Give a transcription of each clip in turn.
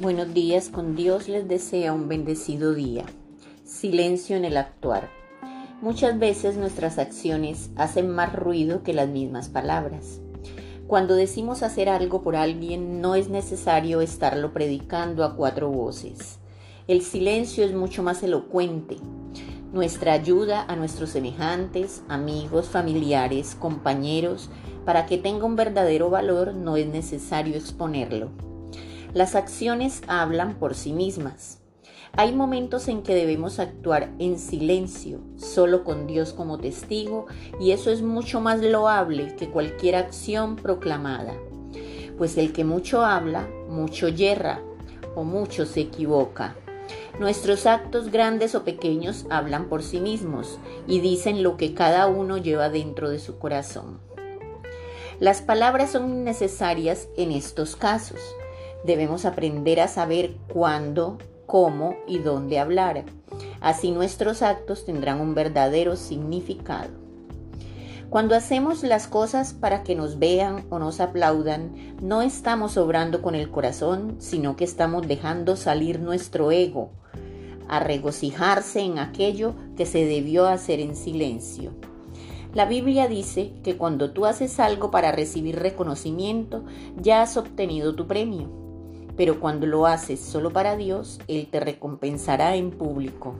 Buenos días, con Dios les desea un bendecido día. Silencio en el actuar. Muchas veces nuestras acciones hacen más ruido que las mismas palabras. Cuando decimos hacer algo por alguien no es necesario estarlo predicando a cuatro voces. El silencio es mucho más elocuente. Nuestra ayuda a nuestros semejantes, amigos, familiares, compañeros, para que tenga un verdadero valor no es necesario exponerlo. Las acciones hablan por sí mismas. Hay momentos en que debemos actuar en silencio, solo con Dios como testigo, y eso es mucho más loable que cualquier acción proclamada. Pues el que mucho habla, mucho yerra o mucho se equivoca. Nuestros actos grandes o pequeños hablan por sí mismos y dicen lo que cada uno lleva dentro de su corazón. Las palabras son necesarias en estos casos Debemos aprender a saber cuándo, cómo y dónde hablar. Así nuestros actos tendrán un verdadero significado. Cuando hacemos las cosas para que nos vean o nos aplaudan, no estamos obrando con el corazón, sino que estamos dejando salir nuestro ego, a regocijarse en aquello que se debió hacer en silencio. La Biblia dice que cuando tú haces algo para recibir reconocimiento, ya has obtenido tu premio pero cuando lo haces solo para Dios, Él te recompensará en público.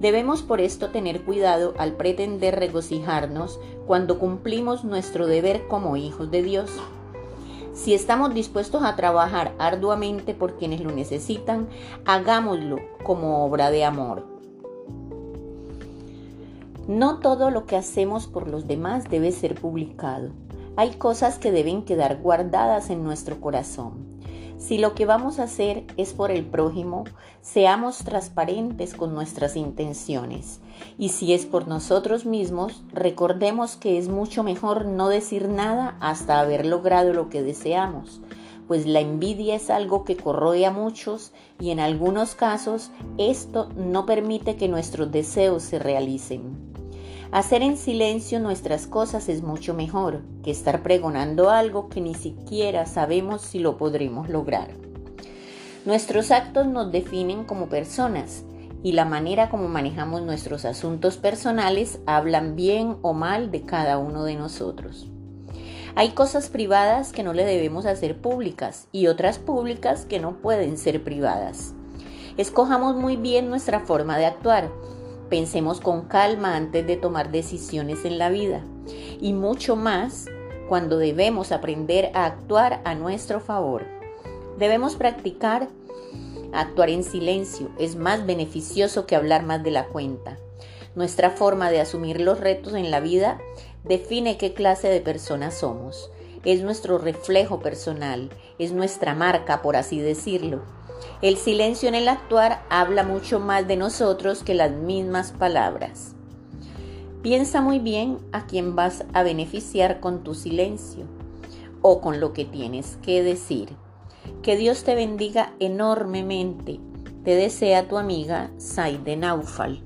Debemos por esto tener cuidado al pretender regocijarnos cuando cumplimos nuestro deber como hijos de Dios. Si estamos dispuestos a trabajar arduamente por quienes lo necesitan, hagámoslo como obra de amor. No todo lo que hacemos por los demás debe ser publicado. Hay cosas que deben quedar guardadas en nuestro corazón. Si lo que vamos a hacer es por el prójimo, seamos transparentes con nuestras intenciones. Y si es por nosotros mismos, recordemos que es mucho mejor no decir nada hasta haber logrado lo que deseamos, pues la envidia es algo que corroe a muchos y en algunos casos esto no permite que nuestros deseos se realicen. Hacer en silencio nuestras cosas es mucho mejor que estar pregonando algo que ni siquiera sabemos si lo podremos lograr. Nuestros actos nos definen como personas y la manera como manejamos nuestros asuntos personales hablan bien o mal de cada uno de nosotros. Hay cosas privadas que no le debemos hacer públicas y otras públicas que no pueden ser privadas. Escojamos muy bien nuestra forma de actuar Pensemos con calma antes de tomar decisiones en la vida y mucho más cuando debemos aprender a actuar a nuestro favor. Debemos practicar actuar en silencio. Es más beneficioso que hablar más de la cuenta. Nuestra forma de asumir los retos en la vida define qué clase de personas somos. Es nuestro reflejo personal, es nuestra marca, por así decirlo. El silencio en el actuar habla mucho más de nosotros que las mismas palabras. Piensa muy bien a quién vas a beneficiar con tu silencio o con lo que tienes que decir. Que Dios te bendiga enormemente. Te desea tu amiga Saide Naufal.